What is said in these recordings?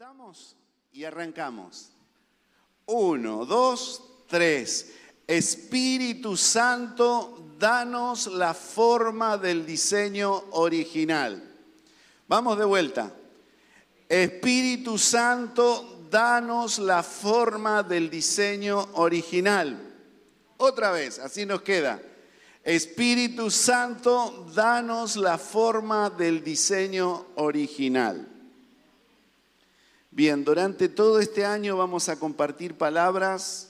Estamos y arrancamos. Uno, dos, tres. Espíritu Santo, danos la forma del diseño original. Vamos de vuelta. Espíritu Santo, danos la forma del diseño original. Otra vez, así nos queda. Espíritu Santo, danos la forma del diseño original. Bien, durante todo este año vamos a compartir palabras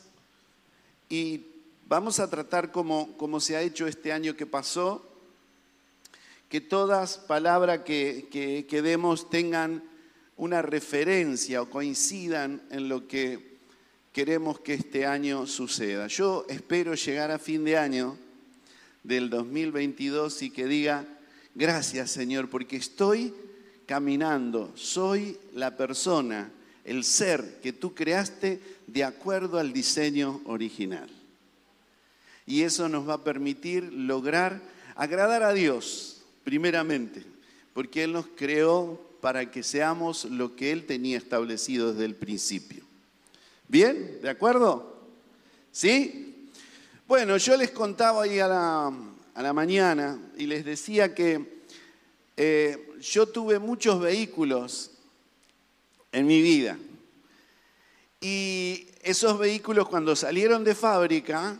y vamos a tratar como, como se ha hecho este año que pasó, que todas palabras que, que demos tengan una referencia o coincidan en lo que queremos que este año suceda. Yo espero llegar a fin de año del 2022 y que diga, gracias Señor, porque estoy caminando, soy la persona, el ser que tú creaste de acuerdo al diseño original. Y eso nos va a permitir lograr agradar a Dios, primeramente, porque Él nos creó para que seamos lo que Él tenía establecido desde el principio. ¿Bien? ¿De acuerdo? ¿Sí? Bueno, yo les contaba ahí a la, a la mañana y les decía que eh, yo tuve muchos vehículos en mi vida. Y esos vehículos cuando salieron de fábrica,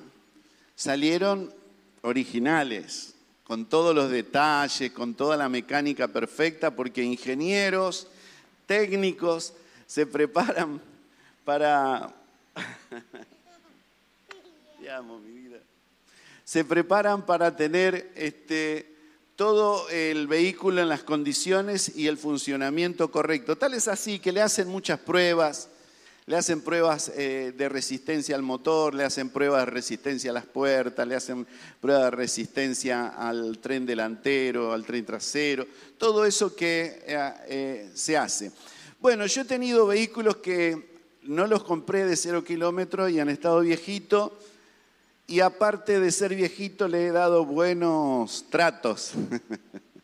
salieron originales, con todos los detalles, con toda la mecánica perfecta, porque ingenieros, técnicos se preparan para... mi vida. Se preparan para tener este, todo el vehículo en las condiciones y el funcionamiento correcto. Tal es así que le hacen muchas pruebas, le hacen pruebas eh, de resistencia al motor, le hacen pruebas de resistencia a las puertas, le hacen pruebas de resistencia al tren delantero, al tren trasero, todo eso que eh, eh, se hace. Bueno, yo he tenido vehículos que no los compré de cero kilómetros y han estado viejitos y aparte de ser viejito le he dado buenos tratos.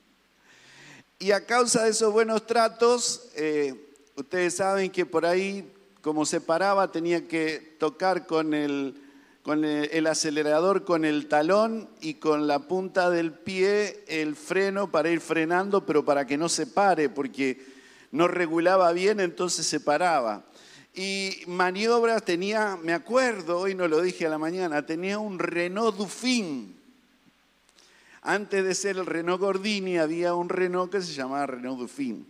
y a causa de esos buenos tratos, eh, ustedes saben que por ahí, como se paraba, tenía que tocar con el, con el, acelerador, con el talón y con la punta del pie el freno para ir frenando, pero para que no se pare, porque no regulaba bien, entonces se paraba. Y maniobras tenía, me acuerdo, hoy no lo dije a la mañana, tenía un Renault Dufin. Antes de ser el Renault Gordini había un Renault que se llamaba Renault Dufin.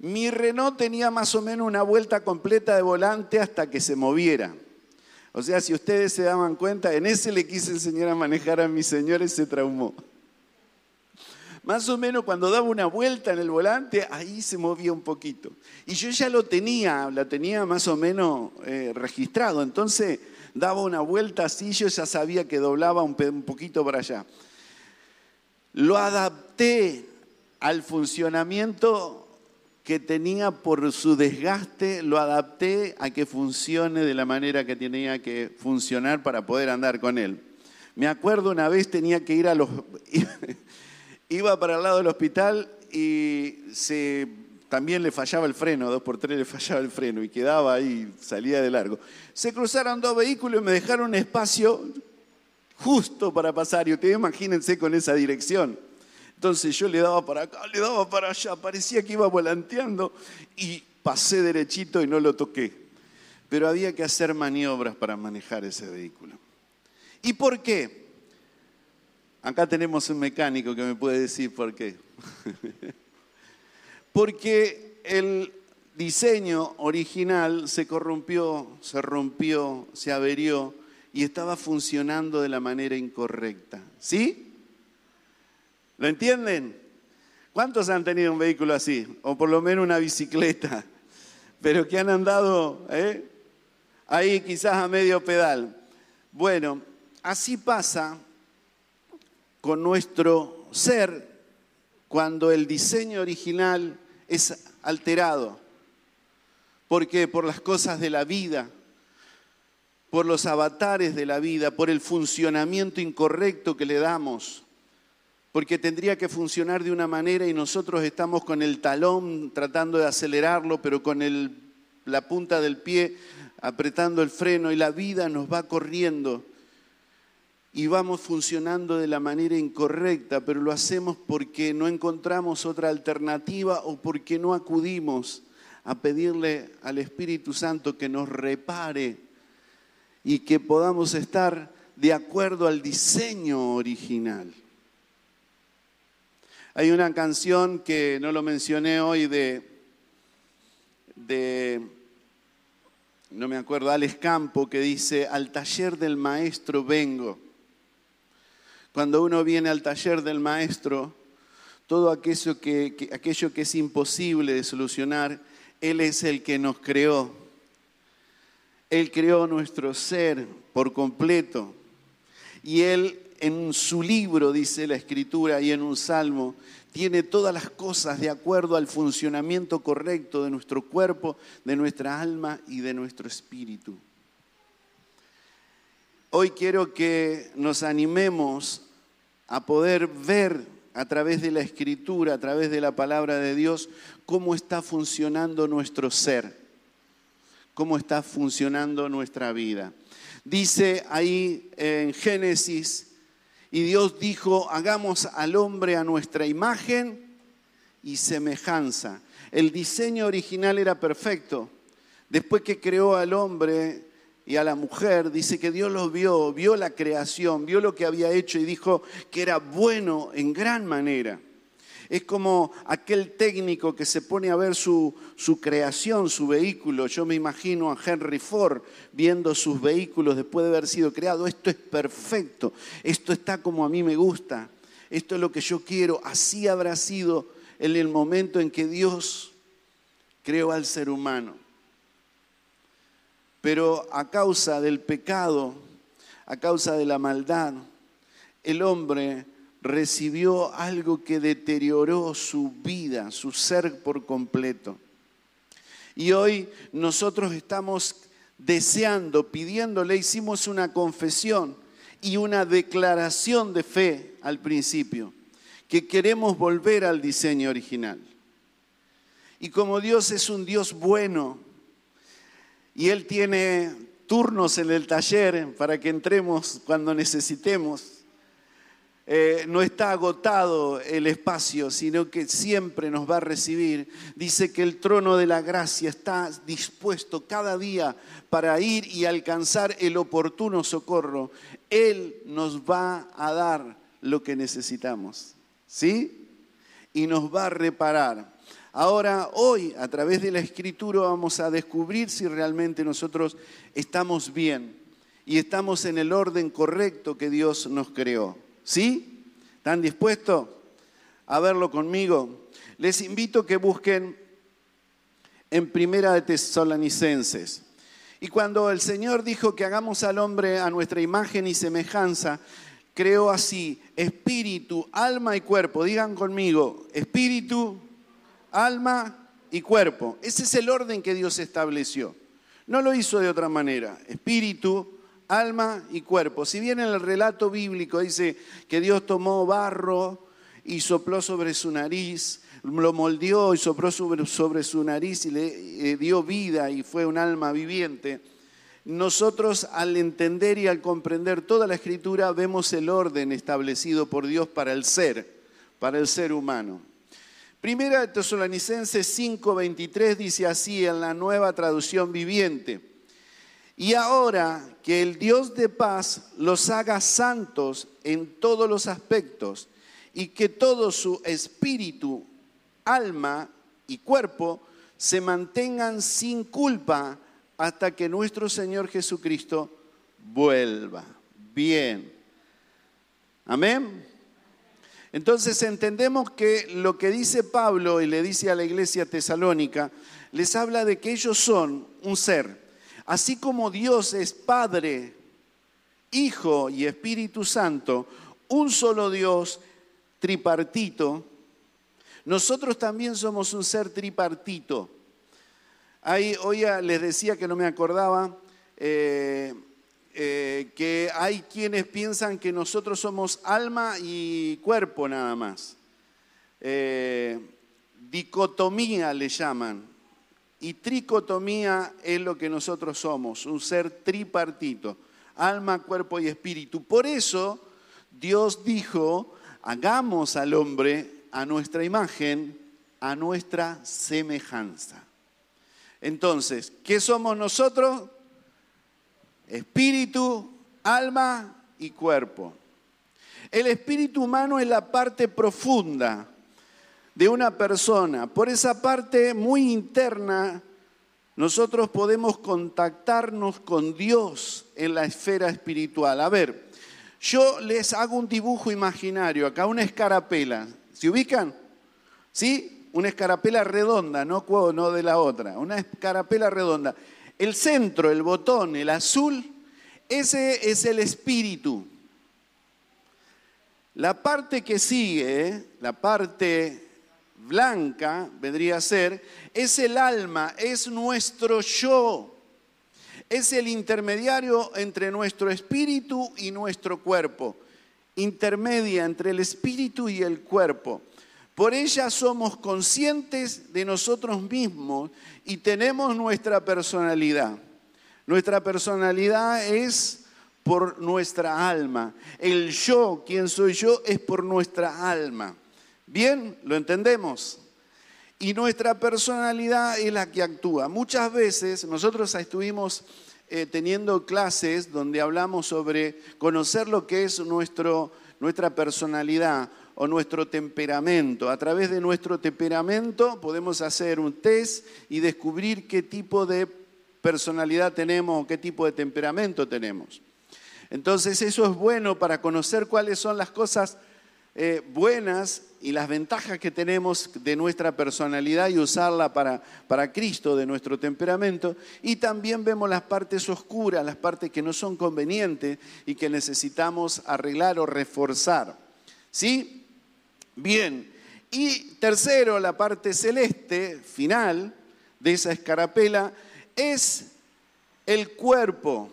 Mi Renault tenía más o menos una vuelta completa de volante hasta que se moviera. O sea, si ustedes se daban cuenta, en ese le quise enseñar a manejar a mis señores, se traumó. Más o menos cuando daba una vuelta en el volante, ahí se movía un poquito. Y yo ya lo tenía, la tenía más o menos eh, registrado. Entonces daba una vuelta así, yo ya sabía que doblaba un, un poquito para allá. Lo adapté al funcionamiento que tenía por su desgaste, lo adapté a que funcione de la manera que tenía que funcionar para poder andar con él. Me acuerdo una vez tenía que ir a los... iba para el lado del hospital y se, también le fallaba el freno, dos por tres le fallaba el freno y quedaba ahí, salía de largo. Se cruzaron dos vehículos y me dejaron un espacio justo para pasar y ustedes imagínense con esa dirección. Entonces yo le daba para acá, le daba para allá, parecía que iba volanteando y pasé derechito y no lo toqué. Pero había que hacer maniobras para manejar ese vehículo. ¿Y por qué? Acá tenemos un mecánico que me puede decir por qué. Porque el diseño original se corrompió, se rompió, se averió y estaba funcionando de la manera incorrecta. ¿Sí? ¿Lo entienden? ¿Cuántos han tenido un vehículo así? O por lo menos una bicicleta, pero que han andado ¿eh? ahí quizás a medio pedal. Bueno, así pasa con nuestro ser cuando el diseño original es alterado. ¿Por qué? Por las cosas de la vida, por los avatares de la vida, por el funcionamiento incorrecto que le damos, porque tendría que funcionar de una manera y nosotros estamos con el talón tratando de acelerarlo, pero con la punta del pie apretando el freno y la vida nos va corriendo y vamos funcionando de la manera incorrecta, pero lo hacemos porque no encontramos otra alternativa o porque no acudimos a pedirle al Espíritu Santo que nos repare y que podamos estar de acuerdo al diseño original. Hay una canción que no lo mencioné hoy de, de no me acuerdo, Alex Campo, que dice, al taller del maestro vengo. Cuando uno viene al taller del maestro, todo aquello que, es imposible de solucionar, Él es el que nos creó. Él creó nuestro ser por completo. Y Él en su libro, dice la escritura, y en un salmo, tiene todas las cosas de acuerdo al funcionamiento correcto de nuestro cuerpo, de nuestra alma y de nuestro espíritu. Hoy quiero que nos animemos a poder ver a través de la escritura, a través de la palabra de Dios, cómo está funcionando nuestro ser, cómo está funcionando nuestra vida. Dice ahí en Génesis, y Dios dijo, hagamos al hombre a nuestra imagen y semejanza. El diseño original era perfecto. Después que creó al hombre, y a la mujer, dice que Dios los vio, vio la creación, vio lo que había hecho y dijo que era bueno en gran manera. Es como aquel técnico que se pone a ver su, su, creación, su vehículo. Yo me imagino a Henry Ford viendo sus vehículos después de haber sido creado. Esto es perfecto, esto está como a mí me gusta, esto es lo que yo quiero. Así habrá sido en el momento en que Dios creó al ser humano. Pero a causa del pecado, a causa de la maldad, el hombre recibió algo que deterioró su vida, su ser por completo. Y hoy nosotros estamos deseando, pidiéndole, hicimos una confesión y una declaración de fe al principio, que queremos volver al diseño original. Y como Dios es un Dios bueno, y Él tiene turnos en el taller para que entremos cuando necesitemos. Eh, no está agotado el espacio, sino que siempre nos va a recibir. Dice que el trono de la gracia está dispuesto cada día para ir y alcanzar el oportuno socorro. Él nos va a dar lo que necesitamos, ¿sí? Y nos va a reparar. Ahora, hoy, a través de la escritura, vamos a descubrir si realmente nosotros estamos bien y estamos en el orden correcto que Dios nos creó. ¿Sí? ¿Están dispuestos a verlo conmigo? Les invito que busquen en Primera de Tesalonicenses. Y cuando el Señor dijo que hagamos al hombre a nuestra imagen y semejanza, creó así espíritu, alma y cuerpo. Digan conmigo, espíritu, alma y cuerpo. Ese es el orden que Dios estableció. No lo hizo de otra manera. Espíritu, alma y cuerpo. Si bien en el relato bíblico dice que Dios tomó barro y sopló sobre su nariz, lo moldeó y sopló sobre, su nariz y le eh, dio vida y fue un alma viviente, nosotros al entender y al comprender toda la escritura vemos el orden establecido por Dios para el ser, para el ser humano. Primera de Tesalonicenses 5:23 dice así en la nueva traducción viviente. Y ahora que el Dios de paz los haga santos en todos los aspectos y que todo su espíritu, alma y cuerpo se mantengan sin culpa hasta que nuestro Señor Jesucristo vuelva. Bien. Amén. Entonces entendemos que lo que dice Pablo y le dice a la iglesia tesalónica, les habla de que ellos son un ser. Así como Dios es Padre, Hijo y Espíritu Santo, un solo Dios tripartito, nosotros también somos un ser tripartito. Ahí, hoy les decía que no me acordaba, eh, eh, que hay quienes piensan que nosotros somos alma y cuerpo nada más. Eh, dicotomía le llaman. y tricotomía es lo que nosotros somos, un ser tripartito, alma, cuerpo y espíritu. Por eso Dios dijo, hagamos al hombre a nuestra imagen, a nuestra semejanza. Entonces, ¿qué somos nosotros? Espíritu, alma y cuerpo. El espíritu humano es la parte profunda de una persona. Por esa parte muy interna, nosotros podemos contactarnos con Dios en la esfera espiritual. A ver, yo les hago un dibujo imaginario, acá una escarapela. ¿Se ubican? ¿Sí? Una escarapela redonda, no, de la otra, una escarapela redonda. El centro, el botón, el azul, ese es el espíritu. La parte que sigue, la parte blanca, vendría a ser, es el alma, es nuestro yo. Es el intermediario entre nuestro espíritu y nuestro cuerpo. Intermedia entre el espíritu y el cuerpo. Por ella somos conscientes de nosotros mismos y tenemos nuestra personalidad. Nuestra personalidad es por nuestra alma. El yo, quien soy yo, es por nuestra alma. Bien, lo entendemos. Y nuestra personalidad es la que actúa. Muchas veces nosotros estuvimos eh, teniendo clases donde hablamos sobre conocer lo que es nuestro, nuestra personalidad o nuestro temperamento. A través de nuestro temperamento podemos hacer un test y descubrir qué tipo de personalidad tenemos o qué tipo de temperamento tenemos. Entonces eso es bueno para conocer cuáles son las cosas eh, buenas y las ventajas que tenemos de nuestra personalidad y usarla para, para Cristo, de nuestro temperamento. Y también vemos las partes oscuras, las partes que no son convenientes y que necesitamos arreglar o reforzar. ¿Sí? Bien. Y tercero, la parte celeste, final de esa escarapela, es el cuerpo.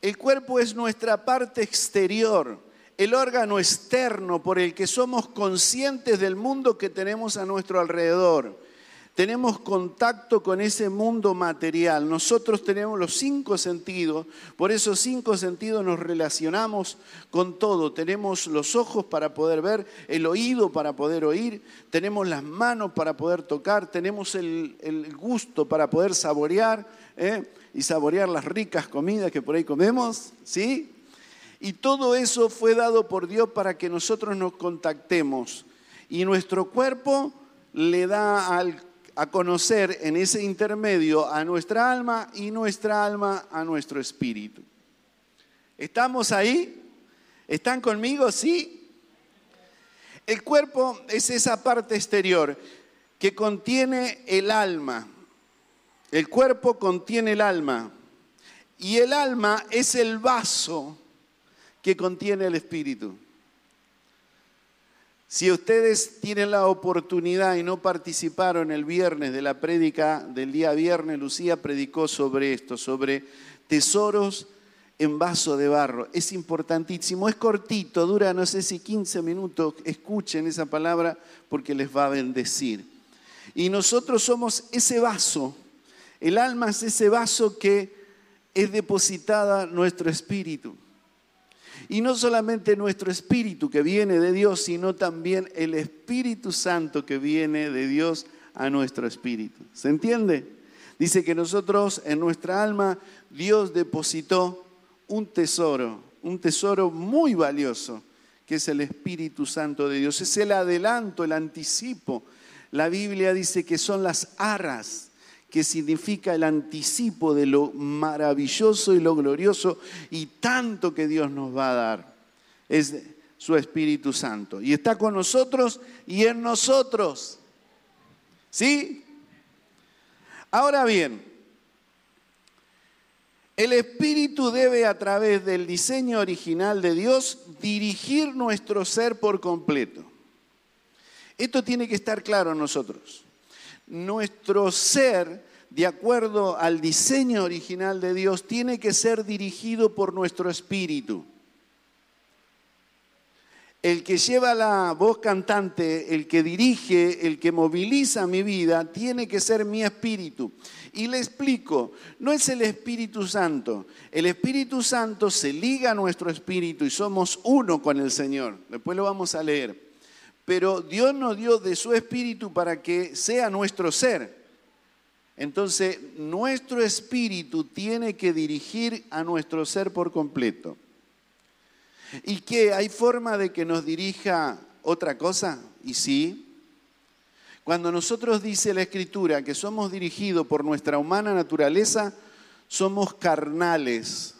El cuerpo es nuestra parte exterior el órgano externo por el que somos conscientes del mundo que tenemos a nuestro alrededor. Tenemos contacto con ese mundo material. Nosotros tenemos los cinco sentidos, por esos cinco sentidos nos relacionamos con todo. Tenemos los ojos para poder ver, el oído para poder oír, tenemos las manos para poder tocar, tenemos el, gusto para poder saborear ¿eh? y saborear las ricas comidas que por ahí comemos, ¿sí? Y todo eso fue dado por Dios para que nosotros nos contactemos. Y nuestro cuerpo le da a conocer en ese intermedio a nuestra alma y nuestra alma a nuestro espíritu. ¿Estamos ahí? ¿Están conmigo? Sí. El cuerpo es esa parte exterior que contiene el alma. El cuerpo contiene el alma. Y el alma es el vaso que contiene el Espíritu. Si ustedes tienen la oportunidad y no participaron el viernes de la prédica del día viernes, Lucía predicó sobre esto, sobre tesoros en vaso de barro. Es importantísimo, es cortito, dura no sé si 15 minutos. Escuchen esa palabra porque les va a bendecir. Y nosotros somos ese vaso. El alma es ese vaso que es depositada nuestro espíritu. Y no solamente nuestro espíritu que viene de Dios, sino también el Espíritu Santo que viene de Dios a nuestro espíritu. ¿Se entiende? Dice que nosotros en nuestra alma Dios depositó un tesoro, un tesoro muy valioso, que es el Espíritu Santo de Dios. Es el adelanto, el anticipo. La Biblia dice que son las arras que significa el anticipo de lo maravilloso y lo glorioso y tanto que Dios nos va a dar. Es su Espíritu Santo. Y está con nosotros y en nosotros. ¿Sí? Ahora bien, el Espíritu debe a través del diseño original de Dios dirigir nuestro ser por completo. Esto tiene que estar claro en nosotros nuestro ser, de acuerdo al diseño original de Dios, tiene que ser dirigido por nuestro espíritu. el que lleva la voz cantante, el que dirige, el que moviliza mi vida, tiene que ser mi espíritu. Y le explico, no es el Espíritu Santo. El Espíritu Santo se liga a nuestro espíritu y somos uno con el Señor. Después lo vamos a leer. Pero Dios nos dio de su espíritu para que sea nuestro ser. Entonces, nuestro espíritu tiene que dirigir a nuestro ser por completo. ¿Y qué? ¿Hay forma de que nos dirija otra cosa? Y sí. Cuando nosotros dice la Escritura que somos dirigidos por nuestra humana naturaleza, somos carnales.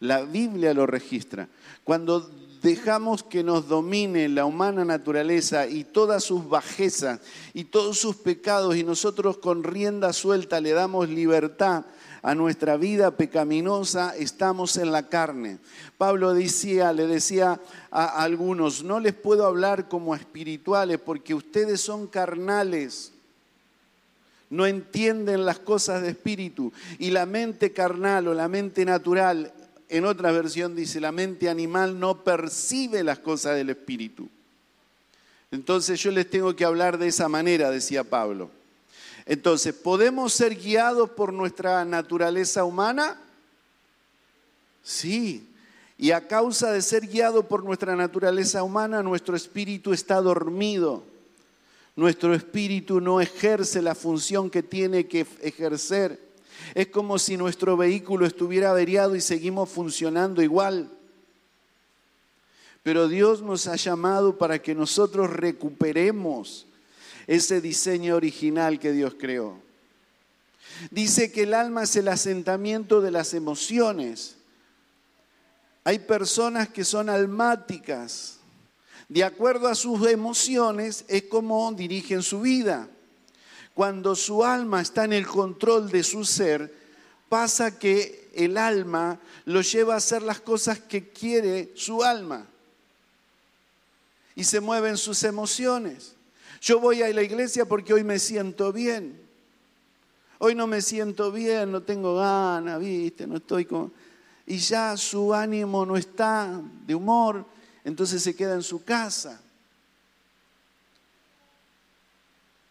La Biblia lo registra. Cuando dejamos que nos domine la humana naturaleza y todas sus bajezas y todos sus pecados y nosotros con rienda suelta le damos libertad a nuestra vida pecaminosa, estamos en la carne. Pablo decía, le decía a algunos, no les puedo hablar como espirituales porque ustedes son carnales. No entienden las cosas de espíritu. Y la mente carnal o la mente natural, en otra versión dice, la mente animal no percibe las cosas del espíritu. Entonces yo les tengo que hablar de esa manera, decía Pablo. Entonces, ¿podemos ser guiados por nuestra naturaleza humana? Sí. Y a causa de ser guiado por nuestra naturaleza humana, nuestro espíritu está dormido. Nuestro espíritu no ejerce la función que tiene que ejercer. Es como si nuestro vehículo estuviera averiado y seguimos funcionando igual. Pero Dios nos ha llamado para que nosotros recuperemos ese diseño original que Dios creó. Dice que el alma es el asentamiento de las emociones. Hay personas que son almáticas. De acuerdo a sus emociones es como dirigen su vida. Cuando su alma está en el control de su ser, pasa que el alma lo lleva a hacer las cosas que quiere su alma. Y se mueven sus emociones. Yo voy a la iglesia porque hoy me siento bien. Hoy no me siento bien, no tengo ganas, ¿viste? No estoy con... Y ya su ánimo no está de humor, entonces se queda en su casa.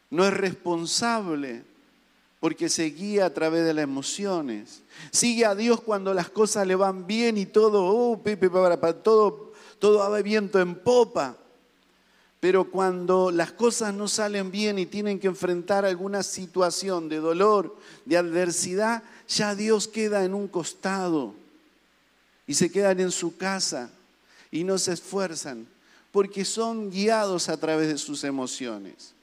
No es responsable porque se guía a través de las emociones. Sigue a Dios cuando las cosas le van bien y todo, oh, pepe, para, todo, todo va viento en popa. Pero cuando las cosas no salen bien y tienen que enfrentar alguna situación de dolor, de adversidad, ya Dios queda en un costado y se quedan en su casa y no se esfuerzan porque son guiados a través de sus emociones.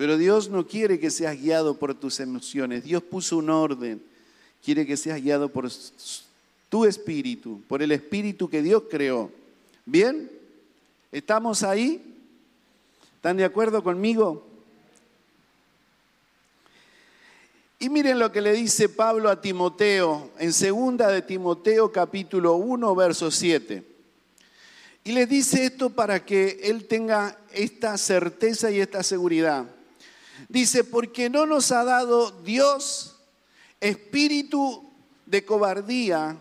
Pero Dios no quiere que seas guiado por tus emociones. Dios puso un orden. Quiere que seas guiado por tu espíritu, por el espíritu que Dios creó. ¿Bien? ¿Estamos ahí? ¿Están de acuerdo conmigo? Y miren lo que le dice Pablo a Timoteo en segunda de Timoteo capítulo 1 verso 7. Y le dice esto para que él tenga esta certeza y esta seguridad. Dice, porque no nos ha dado Dios espíritu de cobardía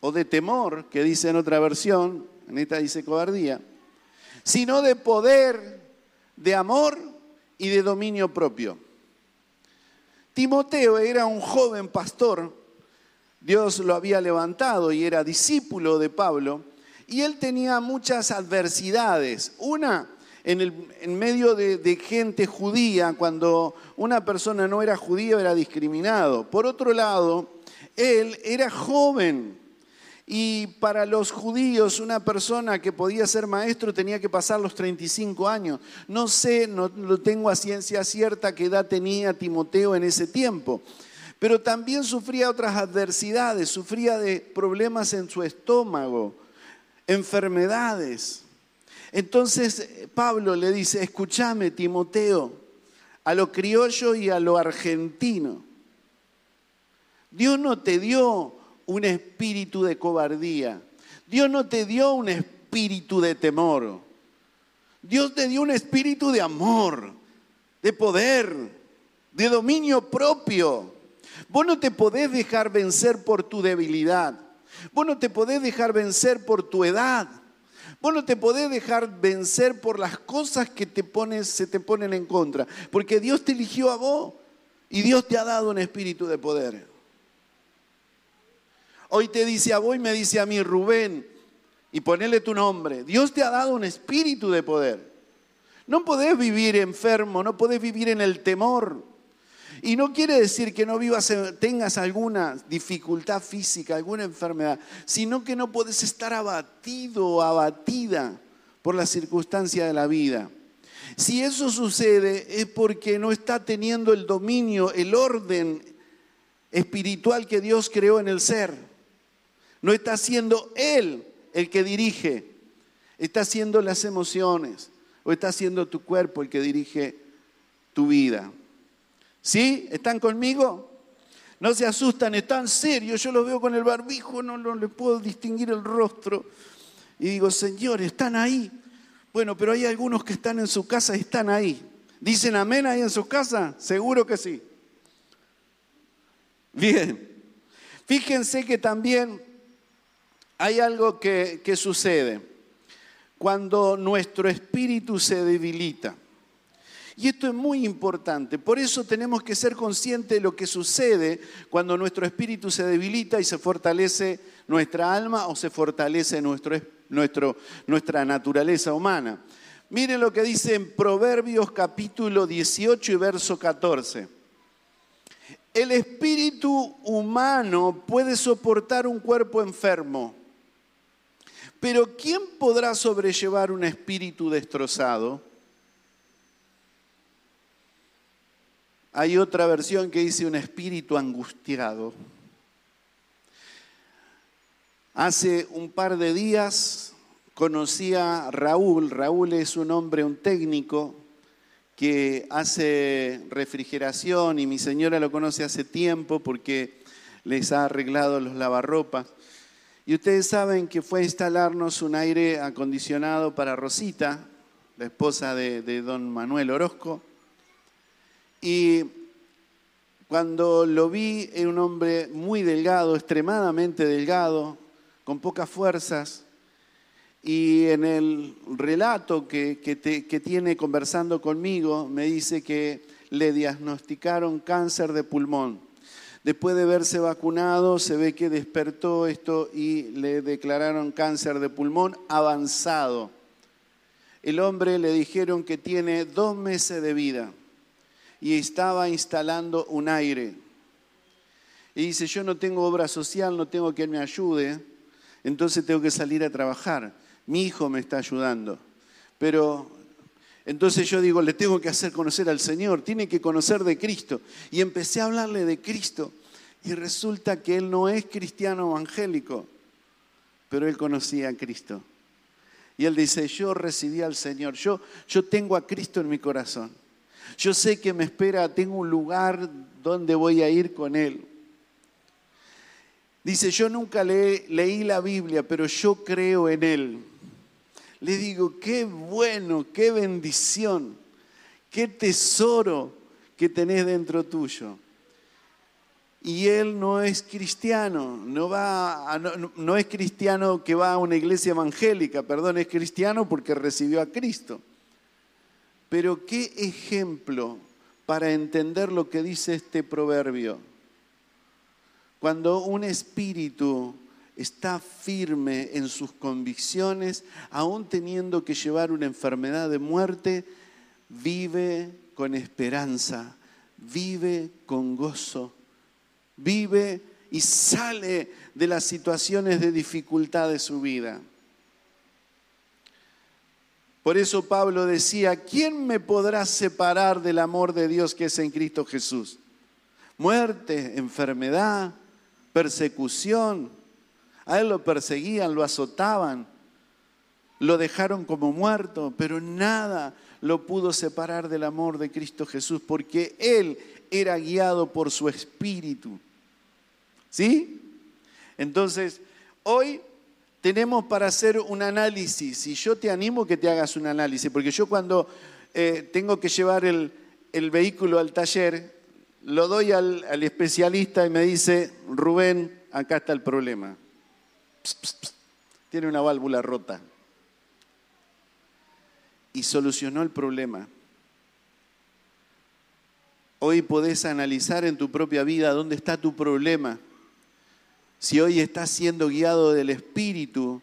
o de temor, que dice en otra versión, en esta dice cobardía, sino de poder, de amor y de dominio propio. Timoteo era un joven pastor, Dios lo había levantado y era discípulo de Pablo, y él tenía muchas adversidades. Una, en, el, medio de, de, gente judía, cuando una persona no era judía era discriminado. Por otro lado, él era joven, y para los judíos, una persona que podía ser maestro tenía que pasar los 35 años. No sé, no lo tengo a ciencia cierta qué edad tenía Timoteo en ese tiempo. Pero también sufría otras adversidades, sufría de problemas en su estómago, enfermedades. Entonces Pablo le dice, escúchame Timoteo, a lo criollo y a lo argentino. Dios no te dio un espíritu de cobardía. Dios no te dio un espíritu de temor. Dios te dio un espíritu de amor, de poder, de dominio propio. Vos no te podés dejar vencer por tu debilidad. Vos no te podés dejar vencer por tu edad. Vos no te podés dejar vencer por las cosas que te pones, se te ponen en contra, porque Dios te eligió a vos y Dios te ha dado un espíritu de poder. Hoy te dice a vos y me dice a mí, Rubén, y ponele tu nombre. Dios te ha dado un espíritu de poder. No podés vivir enfermo, no podés vivir en el temor. Y no quiere decir que no vivas, tengas alguna dificultad física, alguna enfermedad, sino que no puedes estar abatido o abatida por la circunstancia de la vida. Si eso sucede es porque no está teniendo el dominio, el orden espiritual que Dios creó en el ser. No está siendo Él el que dirige, está siendo las emociones o está siendo tu cuerpo el que dirige tu vida. ¿Sí? ¿Están conmigo? No se asustan, están serios. Yo los veo con el barbijo, no, no le puedo distinguir el rostro. Y digo, Señor, están ahí. Bueno, pero hay algunos que están en su casa y están ahí. ¿Dicen amén ahí en sus casas? Seguro que sí. Bien. Fíjense que también hay algo que sucede cuando nuestro espíritu se debilita. Y esto es muy importante. Por eso tenemos que ser conscientes de lo que sucede cuando nuestro espíritu se debilita y se fortalece nuestra alma o se fortalece nuestra naturaleza humana. Miren lo que dice en Proverbios capítulo 18 y verso 14. El espíritu humano puede soportar un cuerpo enfermo, pero ¿quién podrá sobrellevar un espíritu destrozado? Hay otra versión que dice un espíritu angustiado. Hace un par de días conocí a Raúl. Raúl es un hombre, un técnico que hace refrigeración y mi señora lo conoce hace tiempo porque les ha arreglado los lavarropas. Y ustedes saben que fue a instalarnos un aire acondicionado para Rosita, la esposa de, de don Manuel Orozco. Y cuando lo vi, era un hombre muy delgado, extremadamente delgado, con pocas fuerzas. Y en el relato que, que, tiene conversando conmigo, me dice que le diagnosticaron cáncer de pulmón. Después de verse vacunado, se ve que despertó esto y le declararon cáncer de pulmón avanzado. El hombre le dijeron que tiene dos meses de vida y estaba instalando un aire. Y dice, yo no tengo obra social, no tengo quien me ayude, entonces tengo que salir a trabajar. Mi hijo me está ayudando. Pero entonces yo digo, le tengo que hacer conocer al Señor, tiene que conocer de Cristo. Y empecé a hablarle de Cristo. Y resulta que él no es cristiano evangélico, pero él conocía a Cristo. Y él dice, yo recibí al Señor, yo, yo tengo a Cristo en mi corazón. Yo sé que me espera, tengo un lugar donde voy a ir con Él. Dice, yo nunca leí la Biblia, pero yo creo en Él. Le digo, qué bueno, qué bendición, qué tesoro que tenés dentro tuyo. Y él no es cristiano, no, va no es cristiano que va a una iglesia evangélica, perdón, es cristiano porque recibió a Cristo. Pero qué ejemplo para entender lo que dice este proverbio. Cuando un espíritu está firme en sus convicciones, aún teniendo que llevar una enfermedad de muerte, vive con esperanza, vive con gozo, vive y sale de las situaciones de dificultad de su vida. Por eso Pablo decía, ¿quién me podrá separar del amor de Dios que es en Cristo Jesús? Muerte, enfermedad, persecución. A él lo perseguían, lo azotaban, lo dejaron como muerto, pero nada lo pudo separar del amor de Cristo Jesús, porque él era guiado por su espíritu. ¿Sí? Entonces, hoy tenemos para hacer un análisis y yo te animo que te hagas un análisis, porque yo cuando eh, tengo que llevar el, vehículo al taller, lo doy al, especialista y me dice, Rubén, acá está el problema. Tiene una válvula rota. y solucionó el problema. Hoy podés analizar en tu propia vida dónde está tu problema. Si hoy estás siendo guiado del Espíritu,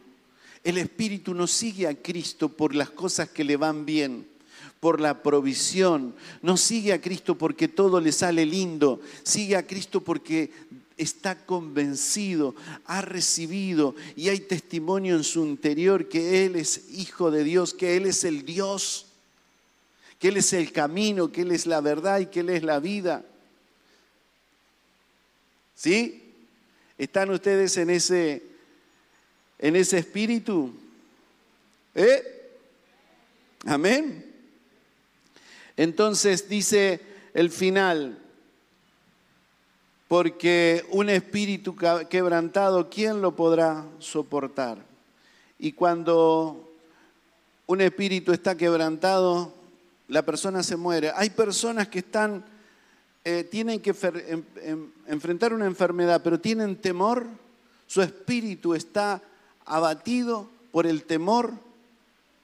el Espíritu no sigue a Cristo por las cosas que le van bien, por la provisión, no sigue a Cristo porque todo le sale lindo, sigue a Cristo porque está convencido, ha recibido y hay testimonio en su interior que Él es hijo de Dios, que Él es el Dios, que Él es el camino, que Él es la verdad y que Él es la vida. ¿Sí? ¿Están ustedes en ese, en ese espíritu? ¿Eh? Amén. Entonces dice el final, porque un espíritu quebrantado, ¿quién lo podrá soportar? Y cuando un espíritu está quebrantado, la persona se muere. Hay personas que están, eh, tienen que enfrentar una enfermedad, pero tienen temor, su espíritu está abatido por el temor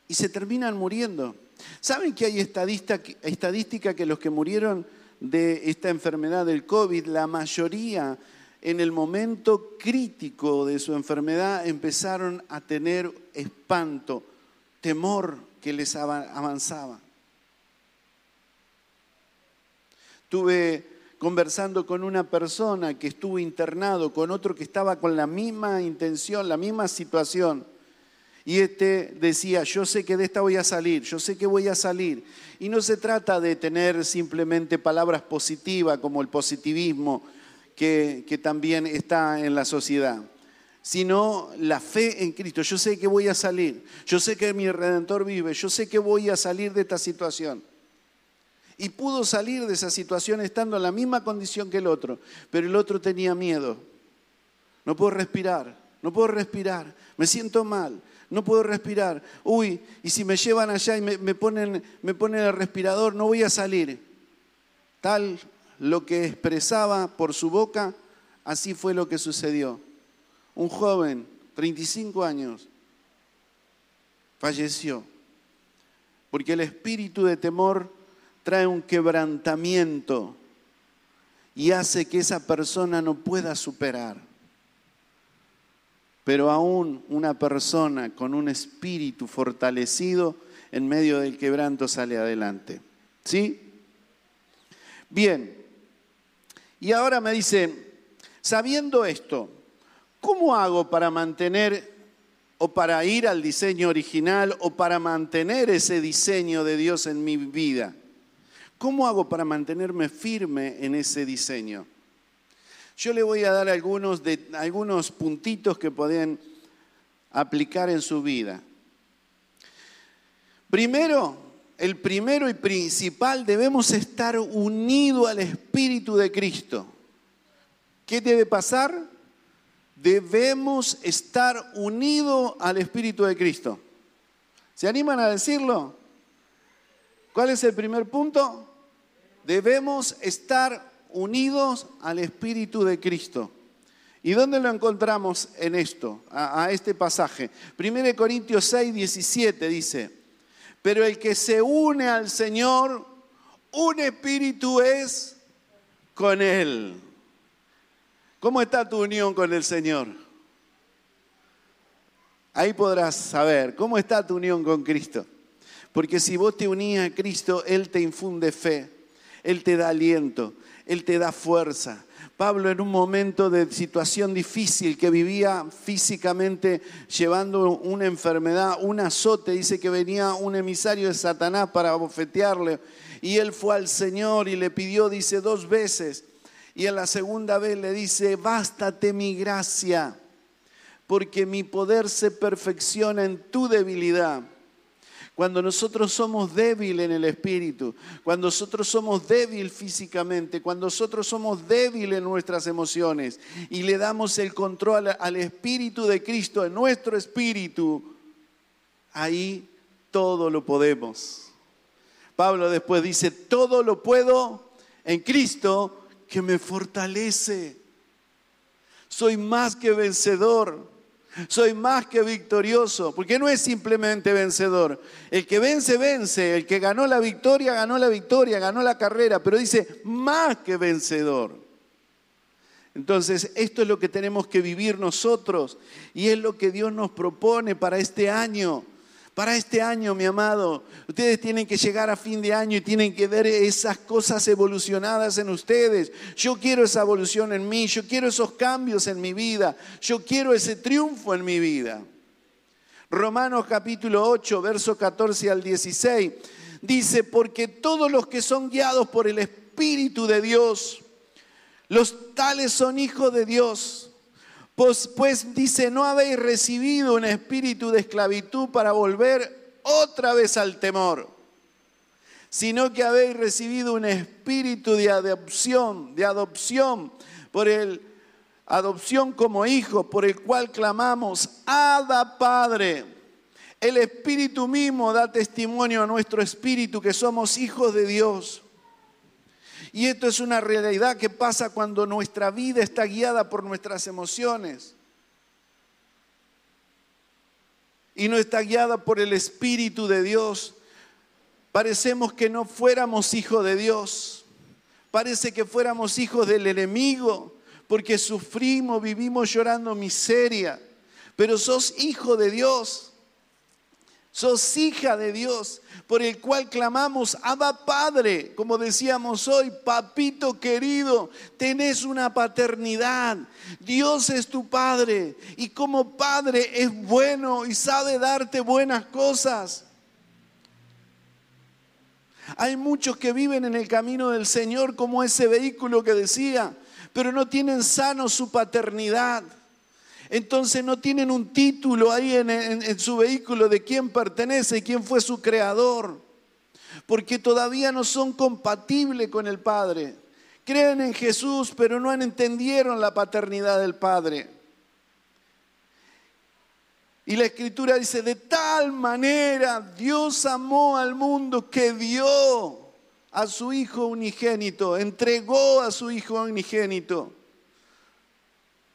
y se terminan muriendo. ¿Saben que hay estadística que los que murieron de esta enfermedad del COVID, la mayoría en el momento crítico de su enfermedad empezaron a tener espanto, temor que les avanzaba. Estuve conversando con una persona que estuvo internado, con otro que estaba con la misma intención, la misma situación y este decía, yo sé que de esta voy a salir, yo sé que voy a salir. Y no se trata de tener simplemente palabras positivas como el positivismo que, que también está en la sociedad, sino la fe en Cristo. Yo sé que voy a salir, yo sé que mi redentor vive, yo sé que voy a salir de esta situación. Y pudo salir de esa situación estando en la misma condición que el otro, pero el otro tenía miedo. No puedo respirar, no puedo respirar, me siento mal, no puedo respirar. Uy, y si me llevan allá y me, ponen, me ponen el respirador, no voy a salir. Tal lo que expresaba por su boca, así fue lo que sucedió. Un joven, 35 años, falleció, porque el espíritu de temor trae un quebrantamiento y hace que esa persona no pueda superar. Pero aún una persona con un espíritu fortalecido en medio del quebranto sale adelante. ¿Sí? Bien. Y ahora me dice, sabiendo esto, ¿cómo hago para mantener o para ir al diseño original o para mantener ese diseño de Dios en mi vida? ¿Cómo hago para mantenerme firme en ese diseño? Yo le voy a dar algunos, algunos puntitos que pueden aplicar en su vida. Primero, el primero y principal, debemos estar unidos al Espíritu de Cristo. ¿Qué debe pasar? Debemos estar unidos al Espíritu de Cristo. ¿Se animan a decirlo? ¿Cuál es el primer punto? Debemos estar unidos al Espíritu de Cristo. ¿Y dónde lo encontramos en esto, a, este pasaje? 1 Corintios 6, 17 dice, pero el que se une al Señor, un espíritu es con Él. ¿Cómo está tu unión con el Señor? Ahí podrás saber cómo está tu unión con Cristo. Porque si vos te unís a Cristo, Él te infunde fe, Él te da aliento, él te da fuerza. Pablo en un momento de situación difícil que vivía físicamente llevando una enfermedad, un azote, dice que venía un emisario de Satanás para bofetearle y él fue al Señor y le pidió, dice, dos veces y en la segunda vez le dice, bástate mi gracia, porque mi poder se perfecciona en tu debilidad. Cuando nosotros somos débiles en el espíritu, cuando nosotros somos débiles físicamente, cuando nosotros somos débiles en nuestras emociones y le damos el control al espíritu de Cristo, en nuestro espíritu, ahí todo lo podemos. Pablo después dice, todo lo puedo en Cristo que me fortalece. Soy más que vencedor Soy más que victorioso, porque no es simplemente vencedor. El que vence, vence. El que ganó la victoria, ganó la victoria, ganó la carrera, pero dice más que vencedor. Entonces, esto es lo que tenemos que vivir nosotros y es lo que Dios nos propone para este año. Para este año, mi amado, ustedes tienen que llegar a fin de año y tienen que ver esas cosas evolucionadas en ustedes. Yo quiero esa evolución en mí, yo quiero esos cambios en mi vida, yo quiero ese triunfo en mi vida. Romanos capítulo 8, verso 14 al 16, dice, porque todos los que son guiados por el Espíritu de Dios, los tales son hijos de Dios. Pues, pues, dice, no habéis recibido un espíritu de esclavitud para volver otra vez al temor, sino que habéis recibido un espíritu de adopción, de adopción, por el adopción como hijo, por el cual clamamos, Abba Padre. El Espíritu mismo da testimonio a nuestro espíritu que somos hijos de Dios. Y esto es una realidad que pasa cuando nuestra vida está guiada por nuestras emociones y no está guiada por el Espíritu de Dios. Parecemos que no fuéramos hijos de Dios. Parece que fuéramos hijos del enemigo porque sufrimos, vivimos llorando miseria. Pero sos hijo de Dios. Sos hija de Dios, por el cual clamamos, Abba Padre, como decíamos hoy, papito querido, tenés una paternidad. Dios es tu Padre y como Padre es bueno y sabe darte buenas cosas. Hay muchos que viven en el camino del Señor como ese vehículo que decía, pero no tienen sano su paternidad. Entonces no tienen un título ahí en, su vehículo de quién pertenece y quién fue su creador, porque todavía no son compatibles con el Padre. Creen en Jesús, pero no entendieron la paternidad del Padre. Y la escritura dice, de tal manera Dios amó al mundo que dio a su Hijo unigénito, entregó a su Hijo unigénito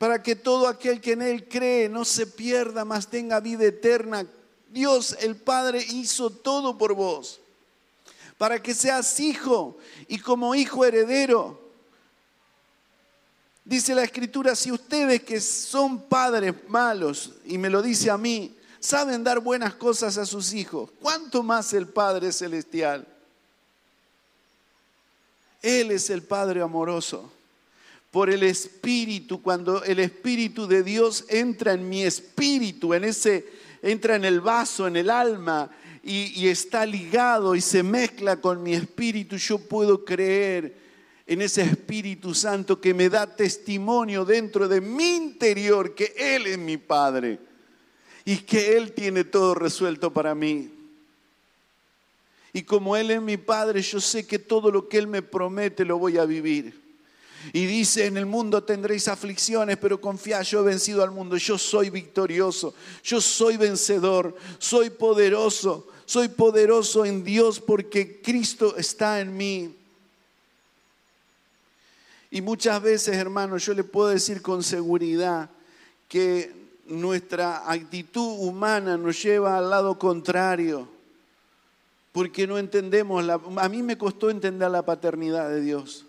para que todo aquel que en Él cree no se pierda, mas tenga vida eterna. Dios el Padre hizo todo por vos, para que seas hijo y como hijo heredero. Dice la escritura, si ustedes que son padres malos, y me lo dice a mí, saben dar buenas cosas a sus hijos, ¿cuánto más el Padre Celestial? Él es el Padre amoroso por el Espíritu, cuando el Espíritu de Dios entra en mi espíritu, en ese, entra en el vaso, en el alma, y, y está ligado y se mezcla con mi espíritu, yo puedo creer en ese Espíritu Santo que me da testimonio dentro de mi interior que Él es mi Padre y que Él tiene todo resuelto para mí. Y como Él es mi Padre, yo sé que todo lo que Él me promete lo voy a vivir. Y dice, en el mundo tendréis aflicciones, pero confía, yo he vencido al mundo, yo soy victorioso, yo soy vencedor, soy poderoso, soy poderoso en Dios porque Cristo está en mí. Y muchas veces, hermanos, yo le puedo decir con seguridad que nuestra actitud humana nos lleva al lado contrario, porque no entendemos, la, a mí me costó entender la paternidad de Dios.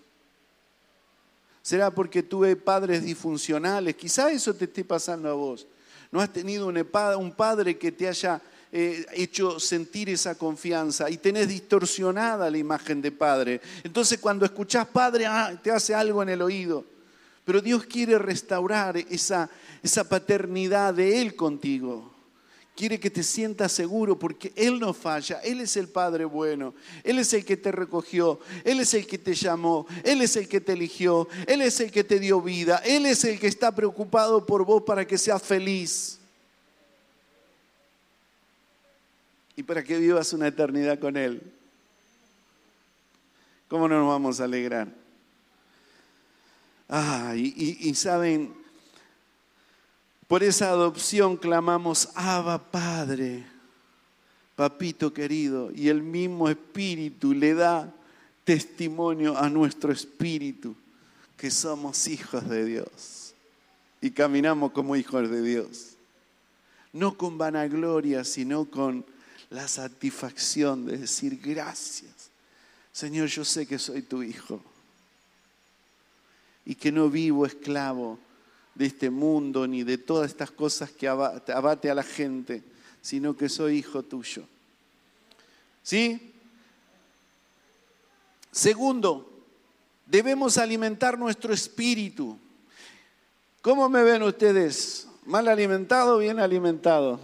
¿Será porque tuve padres disfuncionales? Quizá eso te esté pasando a vos. No has tenido un padre que te haya eh, hecho sentir esa confianza y tenés distorsionada la imagen de padre. Entonces cuando escuchás padre, ah, te hace algo en el oído. Pero Dios quiere restaurar esa, esa paternidad de Él contigo. Quiere que te sientas seguro porque Él no falla. Él es el Padre bueno. Él es el que te recogió. Él es el que te llamó. Él es el que te eligió. Él es el que te dio vida. Él es el que está preocupado por vos para que seas feliz. Y para que vivas una eternidad con Él. ¿Cómo no nos vamos a alegrar? Ah, y, y saben, por esa adopción clamamos, Abba Padre, papito querido, y el mismo Espíritu le da testimonio a nuestro espíritu que somos hijos de Dios y caminamos como hijos de Dios. no con vanagloria, sino con la satisfacción de decir gracias. Señor, yo sé que soy tu hijo y que no vivo esclavo de este mundo ni de todas estas cosas que abate a la gente, sino que soy hijo tuyo. ¿Sí? Segundo, debemos alimentar nuestro espíritu. ¿Cómo me ven ustedes? ¿Mal alimentado o bien alimentado?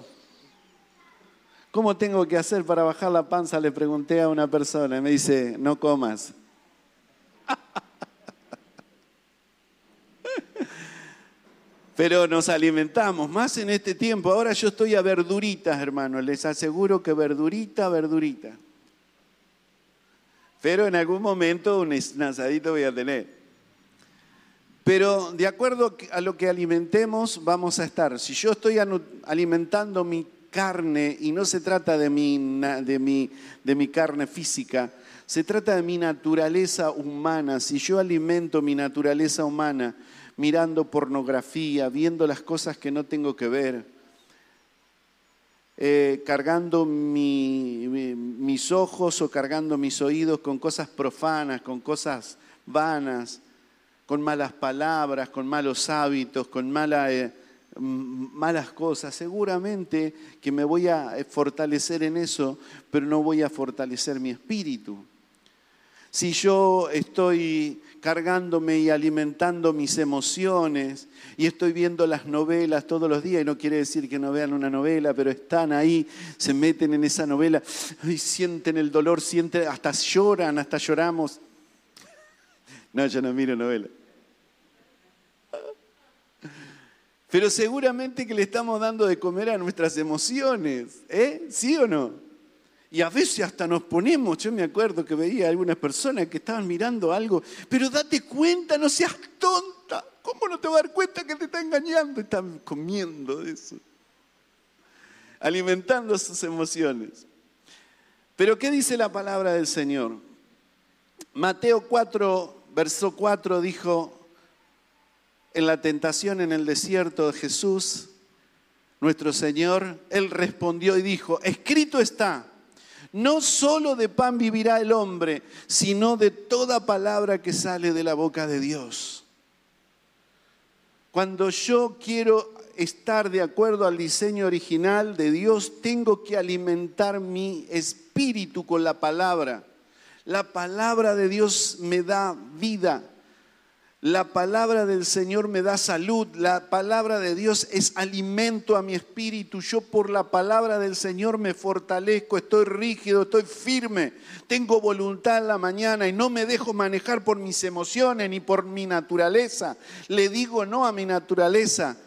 ¿Cómo tengo que hacer para bajar la panza? Le pregunté a una persona y me dice, no comas. Pero nos alimentamos más en este tiempo. Ahora yo estoy a verduritas, hermano. Les aseguro que verdurita, verdurita. Pero en algún momento un asadito voy a tener. Pero de acuerdo a lo que alimentemos, vamos a estar. Si yo estoy alimentando mi carne, y no se trata de mi, de mi, de mi carne física, se trata de mi naturaleza humana. Si yo alimento mi naturaleza humana, mirando pornografía, viendo las cosas que no tengo que ver, eh, cargando mis ojos o cargando mis oídos con cosas profanas, con cosas vanas, con malas palabras, con malos hábitos, con eh, malas cosas. Seguramente que me voy a fortalecer en eso, pero no voy a fortalecer mi espíritu. Si yo estoy cargándome y alimentando mis emociones y estoy viendo las novelas todos los días, y no quiere decir que no vean una novela, pero están ahí, se meten en esa novela y sienten el dolor, sienten, hasta lloran, hasta lloramos. No, yo no miro novela. Pero seguramente que le estamos dando de comer a nuestras emociones, ¿eh? ¿Sí o no? Y a veces hasta nos ponemos, yo me acuerdo que veía algunas personas que estaban mirando algo, pero date cuenta, no seas tonta. ¿Cómo no te vas a dar cuenta que te está engañando? Están comiendo eso, alimentando sus emociones. Pero ¿qué dice la palabra del Señor? Mateo 4, verso 4 dijo, en la tentación en el desierto de Jesús, nuestro Señor, Él respondió y dijo, escrito está, no solo de pan vivirá el hombre, sino de toda palabra que sale de la boca de Dios. Cuando yo quiero estar de acuerdo al diseño original de Dios, tengo que alimentar mi espíritu con la palabra. La palabra de Dios me da vida. La palabra del Señor me da salud, la palabra de Dios es alimento a mi espíritu. Yo por la palabra del Señor me fortalezco, estoy rígido, estoy firme, tengo voluntad en la mañana y no me dejo manejar por mis emociones ni por mi naturaleza. Le digo no a mi naturaleza.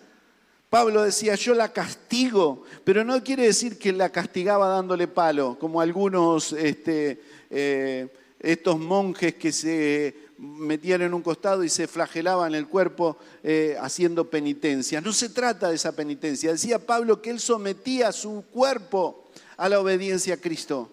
Pablo decía, yo la castigo, pero no quiere decir que la castigaba dándole palo, como algunos este, eh, estos monjes que se metían en un costado y se flagelaban el cuerpo eh, haciendo penitencia. No se trata de esa penitencia. Decía Pablo que él sometía su cuerpo a la obediencia a Cristo.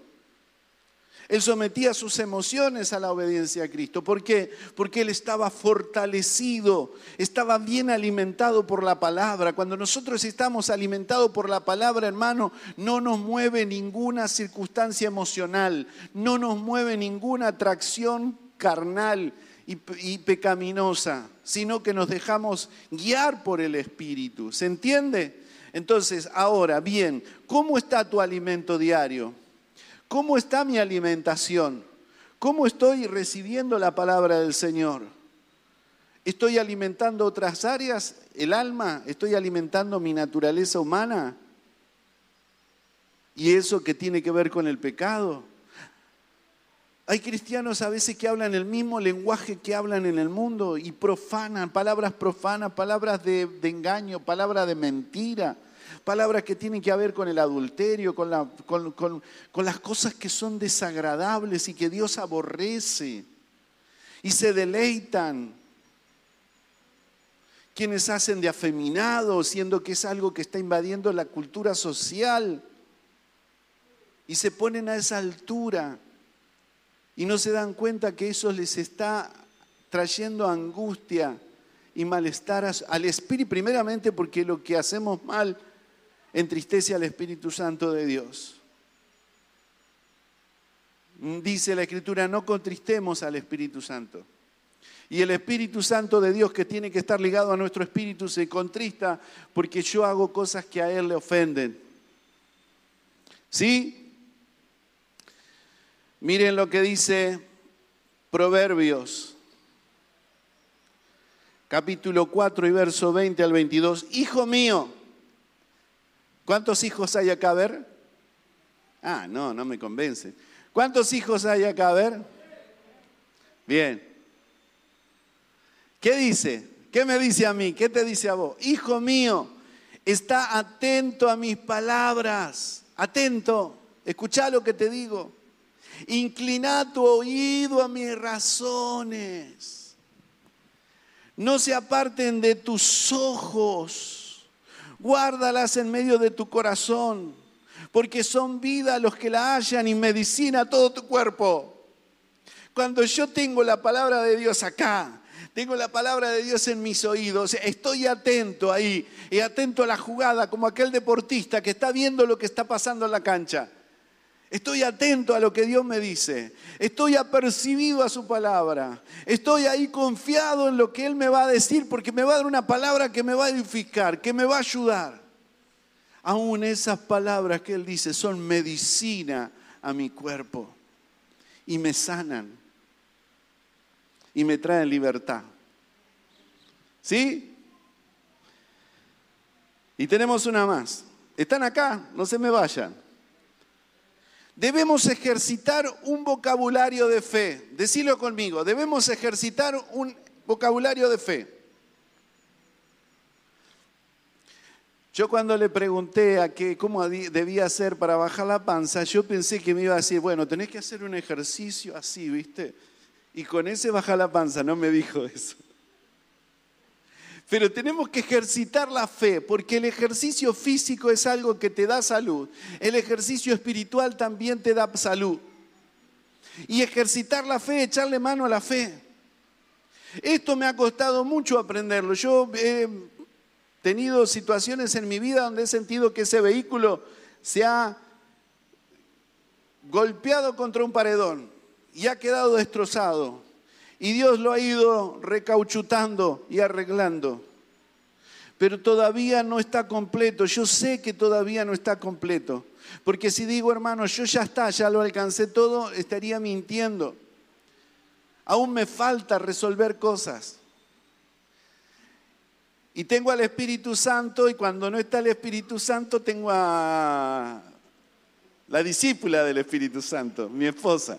Él sometía sus emociones a la obediencia a Cristo. ¿Por qué? Porque él estaba fortalecido, estaba bien alimentado por la palabra. Cuando nosotros estamos alimentados por la palabra, hermano, no nos mueve ninguna circunstancia emocional, no nos mueve ninguna atracción carnal y, pecaminosa, sino que nos dejamos guiar por el Espíritu. ¿Se entiende? Entonces, ahora, bien, ¿cómo está tu alimento diario? ¿Cómo está mi alimentación? ¿Cómo estoy recibiendo la palabra del Señor? ¿Estoy alimentando otras áreas? ¿El alma? ¿Estoy alimentando mi naturaleza humana? ¿Y eso que tiene que ver con el pecado? Hay cristianos a veces que hablan el mismo lenguaje que hablan en el mundo y profanan, palabras profanas, palabras de, engaño, palabras de mentira, palabras que tienen que ver con el adulterio, con, con las cosas que son desagradables y que Dios aborrece. Y se deleitan quienes hacen de afeminado, siendo que es algo que está invadiendo la cultura social. Y se ponen a esa altura y no se dan cuenta que eso les está trayendo angustia y malestar al espíritu, primeramente porque lo que hacemos mal entristece al Espíritu Santo de Dios. Dice la Escritura, no contristemos al Espíritu Santo. Y el Espíritu Santo de Dios que tiene que estar ligado a nuestro espíritu se contrista porque yo hago cosas que a Él le ofenden. ¿Sí? Miren lo que dice Proverbios, capítulo 4 y verso 20 al 22. Hijo mío, ¿cuántos hijos hay acá a ver? Ah, no, no me convence. ¿Cuántos hijos hay acá a ver? Bien. ¿Qué dice? ¿Qué me dice a mí? ¿Qué te dice a vos? Hijo mío, está atento a mis palabras. Atento. Escucha lo que te digo. Inclina tu oído a mis razones. No se aparten de tus ojos. Guárdalas en medio de tu corazón, porque son vida los que la hallan y medicina todo tu cuerpo. Cuando yo tengo la palabra de Dios acá, tengo la palabra de Dios en mis oídos, estoy atento ahí, y atento a la jugada, como aquel deportista que está viendo lo que está pasando en la cancha. Estoy atento a lo que Dios me dice. Estoy apercibido a su palabra. Estoy ahí confiado en lo que Él me va a decir porque me va a dar una palabra que me va a edificar, que me va a ayudar. Aún esas palabras que Él dice son medicina a mi cuerpo y me sanan y me traen libertad. ¿Sí? Y tenemos una más. Están acá, no se me vayan. Debemos ejercitar un vocabulario de fe. Decilo conmigo, debemos ejercitar un vocabulario de fe. Yo cuando le pregunté a qué, cómo debía hacer para bajar la panza, yo pensé que me iba a decir, bueno, tenés que hacer un ejercicio así, ¿viste? Y con ese baja la panza, no me dijo eso. Pero tenemos que ejercitar la fe, porque el ejercicio físico es algo que te da salud. El ejercicio espiritual también te da salud. Y ejercitar la fe, echarle mano a la fe. Esto me ha costado mucho aprenderlo. Yo he tenido situaciones en mi vida donde he sentido que ese vehículo se ha golpeado contra un paredón y ha quedado destrozado. Y Dios lo ha ido recauchutando y arreglando. Pero todavía no está completo. Yo sé que todavía no está completo. Porque si digo, hermano, yo ya está, ya lo alcancé todo, estaría mintiendo. Aún me falta resolver cosas. Y tengo al Espíritu Santo y cuando no está el Espíritu Santo tengo a la discípula del Espíritu Santo, mi esposa.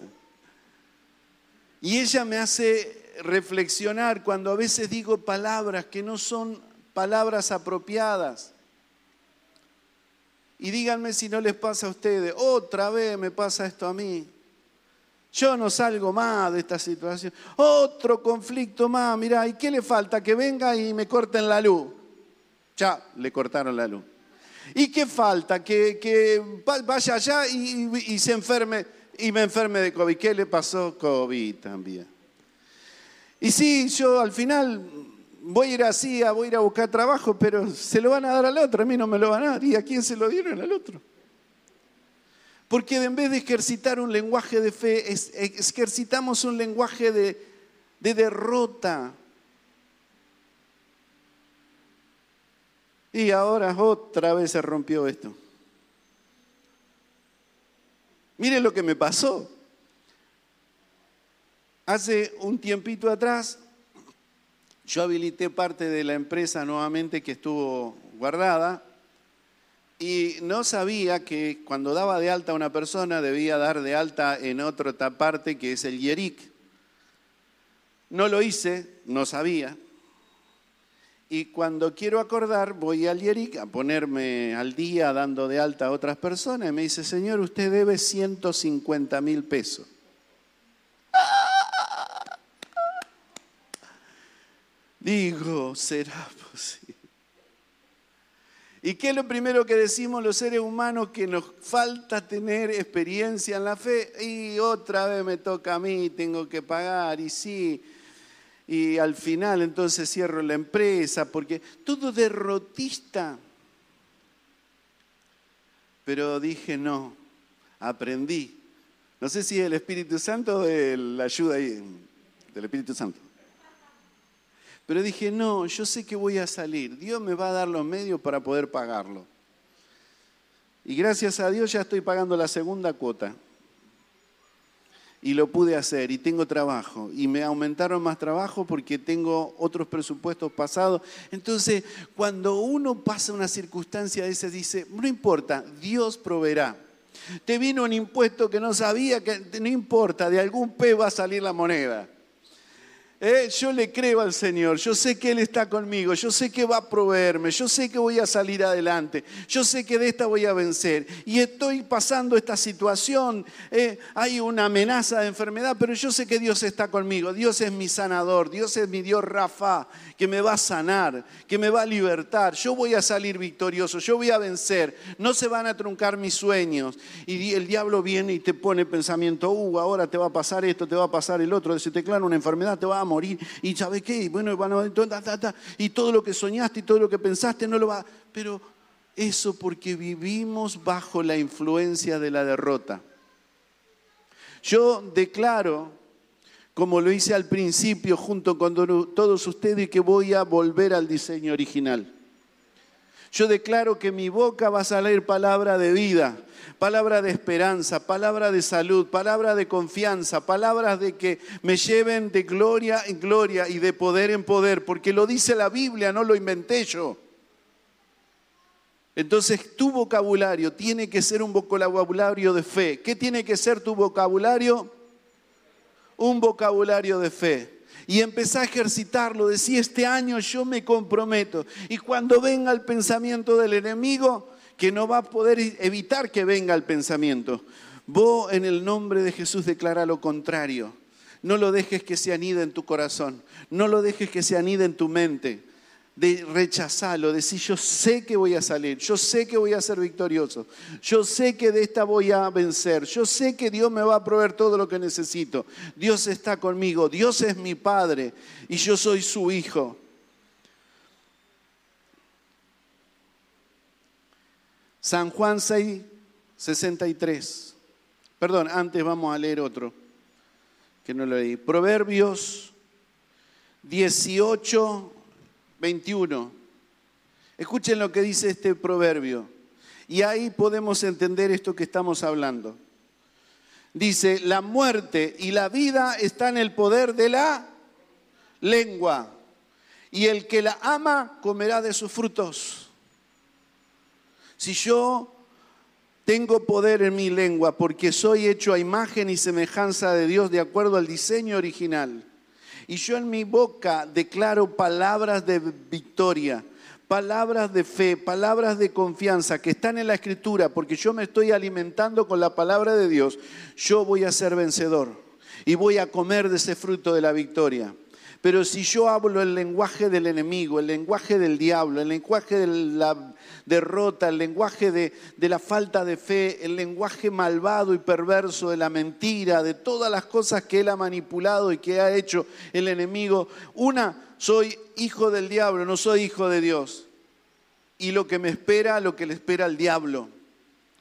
Y ella me hace reflexionar cuando a veces digo palabras que no son palabras apropiadas. Y díganme si no les pasa a ustedes, otra vez me pasa esto a mí. Yo no salgo más de esta situación. Otro conflicto más, mirá, ¿y qué le falta? Que venga y me corten la luz. Ya, le cortaron la luz. ¿Y qué falta? Que, vaya allá y se enferme y me enferme de COVID. ¿Qué le pasó? COVID también. Y sí, yo al final voy a ir así, voy a ir a buscar trabajo, pero se lo van a dar al otro, a mí no me lo van a dar. ¿Y a quién se lo dieron? Al otro. Porque en vez de ejercitar un lenguaje de fe, ejercitamos un lenguaje de, de derrota. Y ahora otra vez se rompió esto. Miren lo que me pasó. Hace un tiempito atrás, yo habilité parte de la empresa nuevamente que estuvo guardada y no sabía que cuando daba de alta a una persona debía dar de alta en otra parte que es el YERIC. No lo hice, no sabía. Y cuando quiero acordar, voy al IERIC a ponerme al día dando de alta a otras personas y me dice, señor, usted debe 150 mil pesos. Digo, será posible. ¿Y qué es lo primero que decimos los seres humanos? Que nos falta tener experiencia en la fe. Y otra vez me toca a mí, tengo que pagar. Y sí, y al final entonces cierro la empresa, porque todo derrotista. Pero dije, no, aprendí. No sé si el Espíritu Santo o la ayuda del Espíritu Santo. Pero dije, no, yo sé que voy a salir. Dios me va a dar los medios para poder pagarlo. Y gracias a Dios ya estoy pagando la segunda cuota y lo pude hacer y tengo trabajo y me aumentaron más trabajo porque tengo otros presupuestos pasados. Entonces, cuando uno pasa una circunstancia de esas, dice, no importa, Dios proveerá. Te vino un impuesto que no sabía que no importa, de algún pe va a salir la moneda. Eh, yo le creo al Señor, yo sé que Él está conmigo, yo sé que va a proveerme, yo sé que voy a salir adelante, yo sé que de esta voy a vencer. Y estoy pasando esta situación, eh, hay una amenaza de enfermedad, pero yo sé que Dios está conmigo, Dios es mi sanador, Dios es mi Dios Rafa, que me va a sanar, que me va a libertar, yo voy a salir victorioso, yo voy a vencer, no se van a truncar mis sueños. Y el diablo viene y te pone pensamiento, uh, ahora te va a pasar esto, te va a pasar el otro, si te claro una enfermedad, te va a morir. Y ¿sabes qué? Bueno, y todo lo que soñaste y todo lo que pensaste no lo va. Pero eso porque vivimos bajo la influencia de la derrota. Yo declaro, como lo hice al principio junto con todos ustedes, que voy a volver al diseño original. Yo declaro que mi boca va a salir palabra de vida palabra de esperanza, palabra de salud, palabra de confianza, palabras de que me lleven de gloria en gloria y de poder en poder, porque lo dice la Biblia, no lo inventé yo. Entonces tu vocabulario tiene que ser un vocabulario de fe. ¿Qué tiene que ser tu vocabulario? Un vocabulario de fe y empezá a ejercitarlo. Decía, este año yo me comprometo. Y cuando venga el pensamiento del enemigo, que no va a poder evitar que venga el pensamiento. Vos en el nombre de Jesús declara lo contrario. No lo dejes que se anide en tu corazón. No lo dejes que se anide en tu mente. De rechazarlo, decir yo sé que voy a salir, yo sé que voy a ser victorioso, yo sé que de esta voy a vencer, yo sé que Dios me va a proveer todo lo que necesito. Dios está conmigo, Dios es mi Padre y yo soy su Hijo. San Juan 6, 63. Perdón, antes vamos a leer otro, que no lo leí. Proverbios 18, 21. Escuchen lo que dice este proverbio. Y ahí podemos entender esto que estamos hablando. Dice, la muerte y la vida están en el poder de la lengua. Y el que la ama comerá de sus frutos. Si yo tengo poder en mi lengua porque soy hecho a imagen y semejanza de Dios de acuerdo al diseño original, y yo en mi boca declaro palabras de victoria, palabras de fe, palabras de confianza que están en la escritura, porque yo me estoy alimentando con la palabra de Dios, yo voy a ser vencedor y voy a comer de ese fruto de la victoria. Pero si yo hablo el lenguaje del enemigo, el lenguaje del diablo, el lenguaje de la derrota, el lenguaje de, la falta de fe, el lenguaje malvado y perverso de la mentira, de todas las cosas que él ha manipulado y que ha hecho el enemigo, una, soy hijo del diablo, no soy hijo de Dios. Y lo que me espera, lo que le espera al diablo,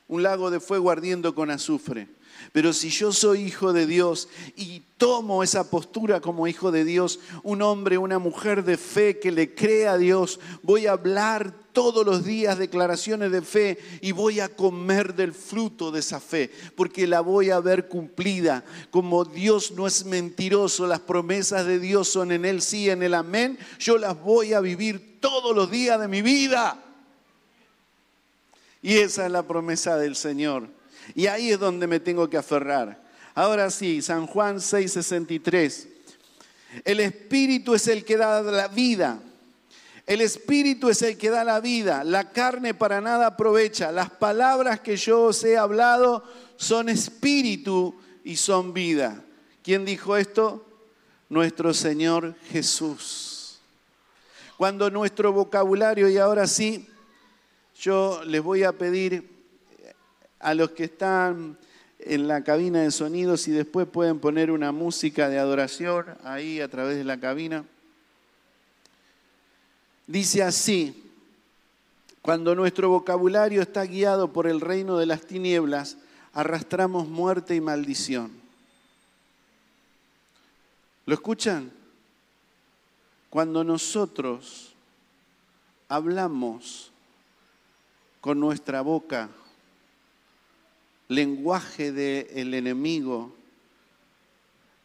un lago de fuego ardiendo con azufre. Pero si yo soy hijo de Dios y tomo esa postura como hijo de Dios, un hombre, una mujer de fe que le cree a Dios, voy a hablar todos los días declaraciones de fe y voy a comer del fruto de esa fe, porque la voy a ver cumplida. Como Dios no es mentiroso, las promesas de Dios son en Él sí, en el amén, yo las voy a vivir todos los días de mi vida. Y esa es la promesa del Señor. Y ahí es donde me tengo que aferrar. Ahora sí, San Juan 6:63. El Espíritu es el que da la vida. El Espíritu es el que da la vida. La carne para nada aprovecha. Las palabras que yo os he hablado son espíritu y son vida. ¿Quién dijo esto? Nuestro Señor Jesús. Cuando nuestro vocabulario, y ahora sí, yo les voy a pedir a los que están en la cabina de sonidos y después pueden poner una música de adoración ahí a través de la cabina. Dice así, Cuando nuestro vocabulario está guiado por el reino de las tinieblas, arrastramos muerte y maldición. ¿Lo escuchan? Cuando nosotros hablamos con nuestra boca lenguaje del enemigo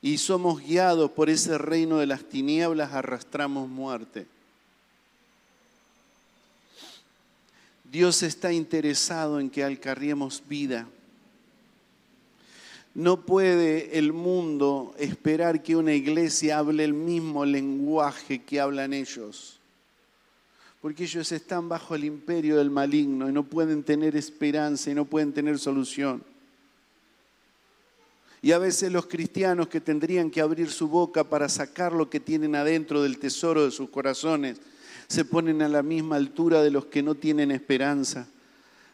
y somos guiados por ese reino de las tinieblas, arrastramos muerte. Dios está interesado en que alcarriemos vida. No puede el mundo esperar que una iglesia hable el mismo lenguaje que hablan ellos, porque ellos están bajo el imperio del maligno y no pueden tener esperanza y no pueden tener solución. Y a veces los cristianos que tendrían que abrir su boca para sacar lo que tienen adentro del tesoro de sus corazones, se ponen a la misma altura de los que no tienen esperanza,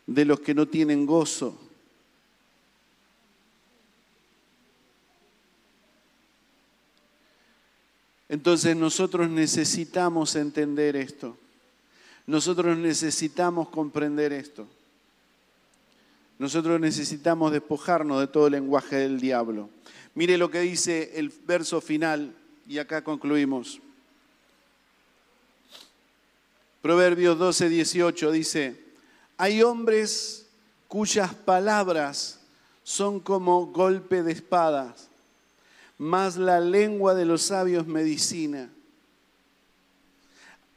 de los que no tienen gozo. Entonces nosotros necesitamos entender esto. Nosotros necesitamos comprender esto. Nosotros necesitamos despojarnos de todo el lenguaje del diablo. Mire lo que dice el verso final y acá concluimos. Proverbios 12, 18 dice, hay hombres cuyas palabras son como golpe de espadas más la lengua de los sabios medicina.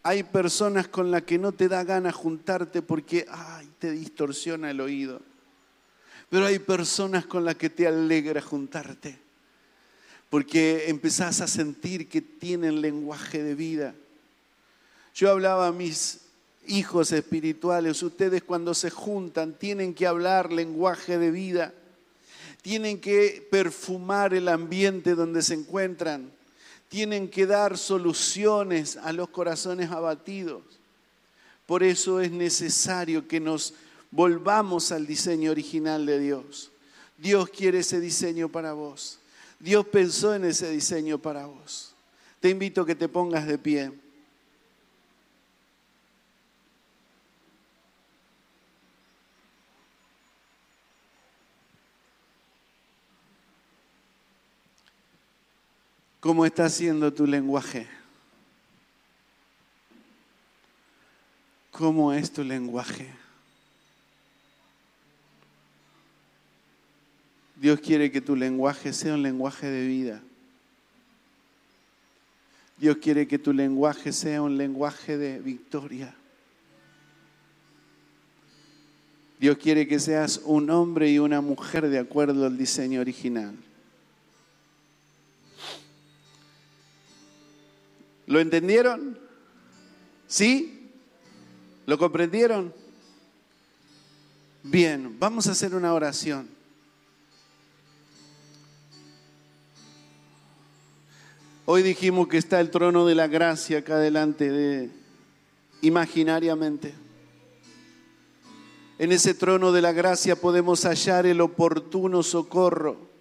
Hay personas con las que no te da ganas juntarte porque ay, te distorsiona el oído. Pero hay personas con las que te alegra juntarte porque empezás a sentir que tienen lenguaje de vida. Yo hablaba a mis hijos espirituales, ustedes cuando se juntan tienen que hablar lenguaje de vida tienen que perfumar el ambiente donde se encuentran, tienen que dar soluciones a los corazones abatidos. Por eso es necesario que nos volvamos al diseño original de Dios. Dios quiere ese diseño para vos. Dios pensó en ese diseño para vos. Te invito a que te pongas de pie. ¿Cómo está siendo tu lenguaje? ¿Cómo es tu lenguaje? Dios quiere que tu lenguaje sea un lenguaje de vida. Dios quiere que tu lenguaje sea un lenguaje de victoria. Dios quiere que seas un hombre y una mujer de acuerdo al diseño original. ¿Lo entendieron? ¿Sí? ¿Lo comprendieron? Bien, vamos a hacer una oración. Hoy dijimos que está el trono de la gracia acá delante de imaginariamente. En ese trono de la gracia podemos hallar el oportuno socorro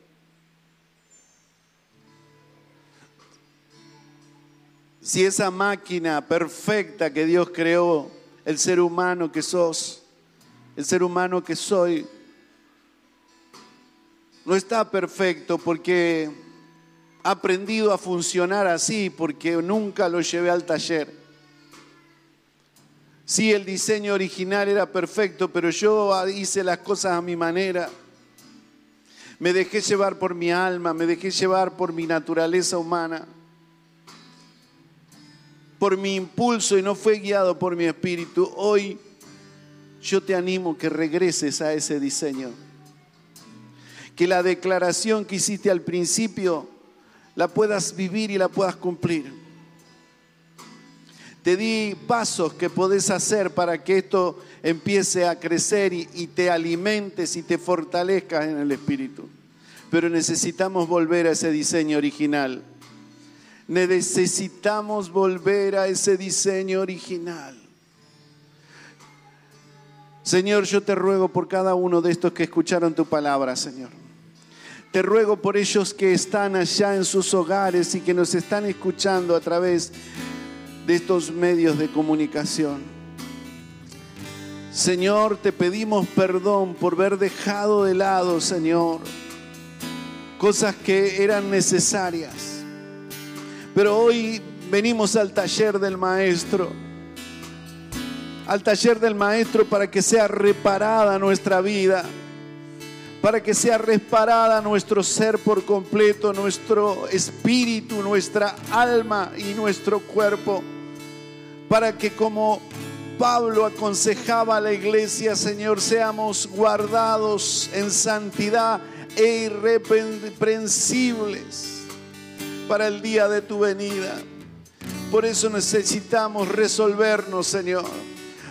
si esa máquina perfecta que Dios creó, el ser humano que sos, el ser humano que soy, no está perfecto porque ha aprendido a funcionar así, porque nunca lo llevé al taller. Sí, el diseño original era perfecto, pero yo hice las cosas a mi manera. Me dejé llevar por mi alma, me dejé llevar por mi naturaleza humana por mi impulso y no fue guiado por mi espíritu, hoy yo te animo que regreses a ese diseño. Que la declaración que hiciste al principio la puedas vivir y la puedas cumplir. Te di pasos que podés hacer para que esto empiece a crecer y, y te alimentes y te fortalezcas en el espíritu. Pero necesitamos volver a ese diseño original Necesitamos volver a ese diseño original. Señor, yo te ruego por cada uno de estos que escucharon tu palabra, Señor. Te ruego por ellos que están allá en sus hogares y que nos están escuchando a través de estos medios de comunicación. Señor, te pedimos perdón por haber dejado de lado, Señor, cosas que eran necesarias. Pero hoy venimos al taller del Maestro, al taller del Maestro para que sea reparada nuestra vida, para que sea reparada nuestro ser por completo, nuestro espíritu, nuestra alma y nuestro cuerpo, para que como Pablo aconsejaba a la iglesia, Señor, seamos guardados en santidad e irreprensibles para el día de tu venida. Por eso necesitamos resolvernos, Señor.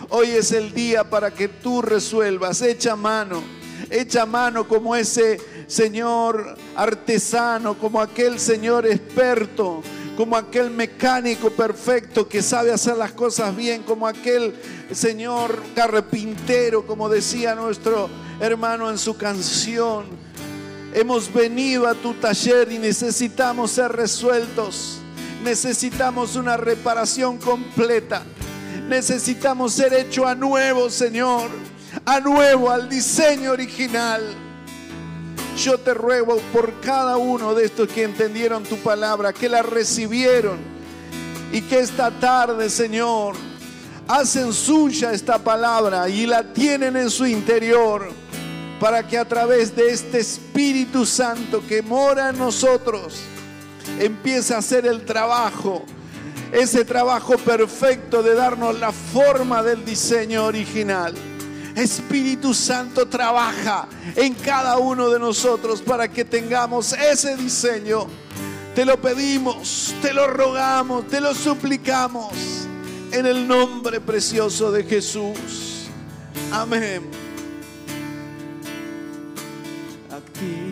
Hoy es el día para que tú resuelvas. Echa mano, echa mano como ese Señor artesano, como aquel Señor experto como aquel mecánico perfecto que sabe hacer las cosas bien, como aquel Señor carpintero, como decía nuestro hermano en su canción. Hemos venido a tu taller y necesitamos ser resueltos. Necesitamos una reparación completa. Necesitamos ser hecho a nuevo, Señor. A nuevo, al diseño original. Yo te ruego por cada uno de estos que entendieron tu palabra, que la recibieron y que esta tarde, Señor, hacen suya esta palabra y la tienen en su interior para que a través de este Espíritu Santo que mora en nosotros empiece a hacer el trabajo, ese trabajo perfecto de darnos la forma del diseño original. Espíritu Santo trabaja en cada uno de nosotros para que tengamos ese diseño. Te lo pedimos, te lo rogamos, te lo suplicamos en el nombre precioso de Jesús. Amén. see.